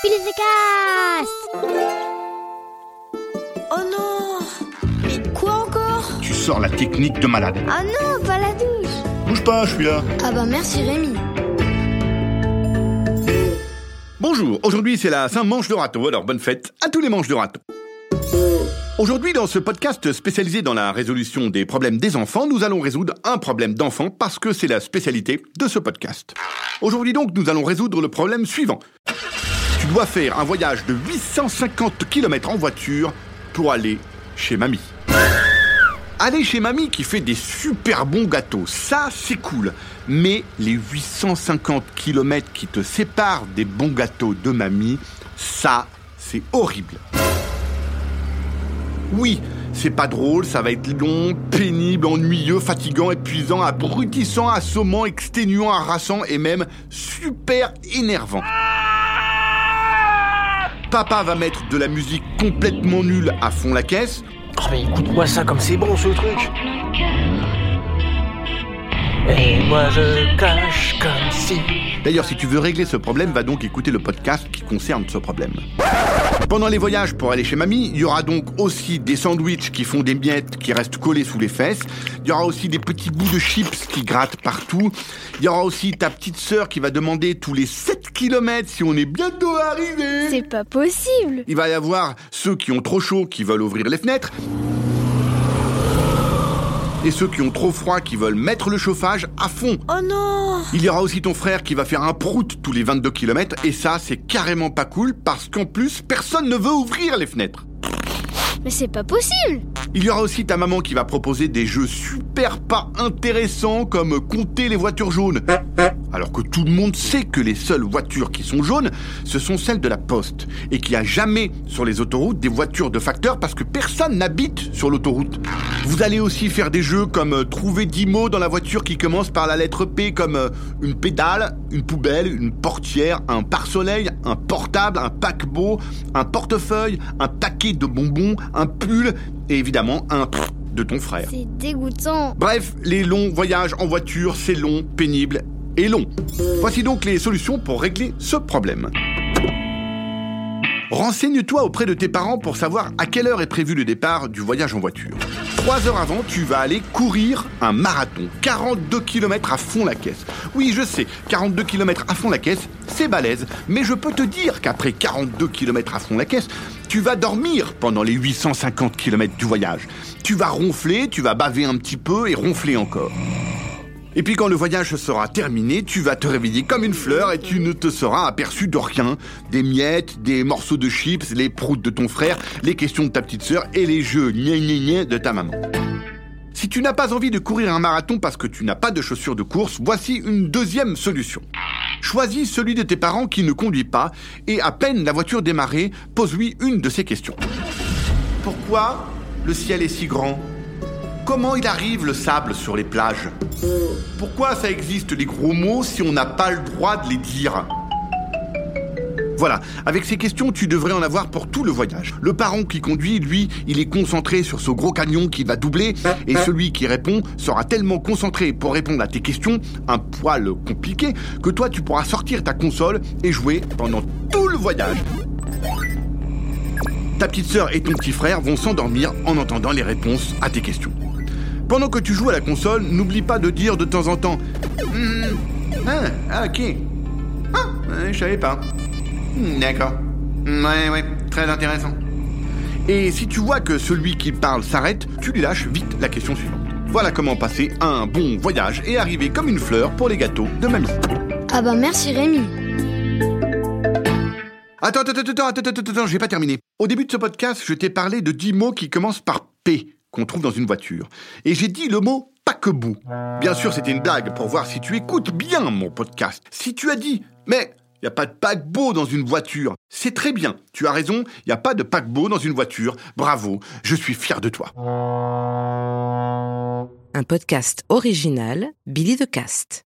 Cast Oh non Mais quoi encore? Tu sors la technique de malade. Ah non, pas la douche Bouge pas, je suis là. Ah bah merci Rémi Bonjour, aujourd'hui c'est la Saint-Manche de râteau, alors bonne fête à tous les manches de râteau. Aujourd'hui, dans ce podcast spécialisé dans la résolution des problèmes des enfants, nous allons résoudre un problème d'enfant parce que c'est la spécialité de ce podcast. Aujourd'hui donc, nous allons résoudre le problème suivant. Tu dois faire un voyage de 850 km en voiture pour aller chez mamie. Aller chez mamie qui fait des super bons gâteaux, ça c'est cool. Mais les 850 km qui te séparent des bons gâteaux de mamie, ça c'est horrible. Oui, c'est pas drôle, ça va être long, pénible, ennuyeux, fatigant, épuisant, abrutissant, assommant, exténuant, harassant et même super énervant. Papa va mettre de la musique complètement nulle à fond la caisse. Oh mais écoute-moi ça comme c'est bon ce truc Et moi je cache comme si... D'ailleurs, si tu veux régler ce problème, va donc écouter le podcast qui concerne ce problème. Pendant les voyages pour aller chez mamie, il y aura donc aussi des sandwichs qui font des miettes qui restent collés sous les fesses. Il y aura aussi des petits bouts de chips qui grattent partout. Il y aura aussi ta petite sœur qui va demander tous les 7 km si on est bientôt arrivé. C'est pas possible Il va y avoir ceux qui ont trop chaud qui veulent ouvrir les fenêtres. Et ceux qui ont trop froid qui veulent mettre le chauffage à fond. Oh non Il y aura aussi ton frère qui va faire un prout tous les 22 km et ça c'est carrément pas cool parce qu'en plus personne ne veut ouvrir les fenêtres. Mais c'est pas possible Il y aura aussi ta maman qui va proposer des jeux super pas intéressants comme compter les voitures jaunes. Alors que tout le monde sait que les seules voitures qui sont jaunes, ce sont celles de la poste. Et qu'il n'y a jamais sur les autoroutes des voitures de facteurs parce que personne n'habite sur l'autoroute. Vous allez aussi faire des jeux comme euh, trouver 10 mots dans la voiture qui commencent par la lettre P comme euh, une pédale, une poubelle, une portière, un pare-soleil, un portable, un paquebot, un portefeuille, un paquet de bonbons, un pull et évidemment un de ton frère. C'est dégoûtant Bref, les longs voyages en voiture, c'est long, pénible et long. Voici donc les solutions pour régler ce problème. Renseigne-toi auprès de tes parents pour savoir à quelle heure est prévu le départ du voyage en voiture. Trois heures avant, tu vas aller courir un marathon. 42 km à fond la caisse. Oui, je sais, 42 km à fond la caisse, c'est balèze. Mais je peux te dire qu'après 42 km à fond la caisse, tu vas dormir pendant les 850 km du voyage. Tu vas ronfler, tu vas baver un petit peu et ronfler encore. Et puis quand le voyage sera terminé, tu vas te réveiller comme une fleur et tu ne te seras aperçu de rien. Des miettes, des morceaux de chips, les proutes de ton frère, les questions de ta petite sœur et les jeux gna gna gna de ta maman. Si tu n'as pas envie de courir un marathon parce que tu n'as pas de chaussures de course, voici une deuxième solution. Choisis celui de tes parents qui ne conduit pas et à peine la voiture démarrée, pose-lui une de ces questions. Pourquoi le ciel est si grand? Comment il arrive le sable sur les plages Pourquoi ça existe les gros mots si on n'a pas le droit de les dire voilà, avec ces questions, tu devrais en avoir pour tout le voyage. Le parent qui conduit, lui, il est concentré sur ce gros camion qui va doubler, et celui qui répond sera tellement concentré pour répondre à tes questions, un poil compliqué, que toi tu pourras sortir ta console et jouer pendant tout le voyage. Ta petite sœur et ton petit frère vont s'endormir en entendant les réponses à tes questions. Pendant que tu joues à la console, n'oublie pas de dire de temps en temps Hmm, ah, ah, ok. Ah, ouais, je savais pas. Hmm, D'accord. Ouais, ouais, très intéressant. Et si tu vois que celui qui parle s'arrête, tu lui lâches vite la question suivante. Voilà comment passer un bon voyage et arriver comme une fleur pour les gâteaux de mamie. Ah bah merci Rémi Attends, attends, attends, attends, attends, attends, attends, j'ai pas terminé. Au début de ce podcast, je t'ai parlé de 10 mots qui commencent par P, qu'on trouve dans une voiture. Et j'ai dit le mot paquebot. Bien sûr, c'était une blague pour voir si tu écoutes bien mon podcast. Si tu as dit, mais il n'y a pas de paquebot dans une voiture, c'est très bien. Tu as raison, il n'y a pas de paquebot dans une voiture. Bravo, je suis fier de toi. Un podcast original Billy de Cast.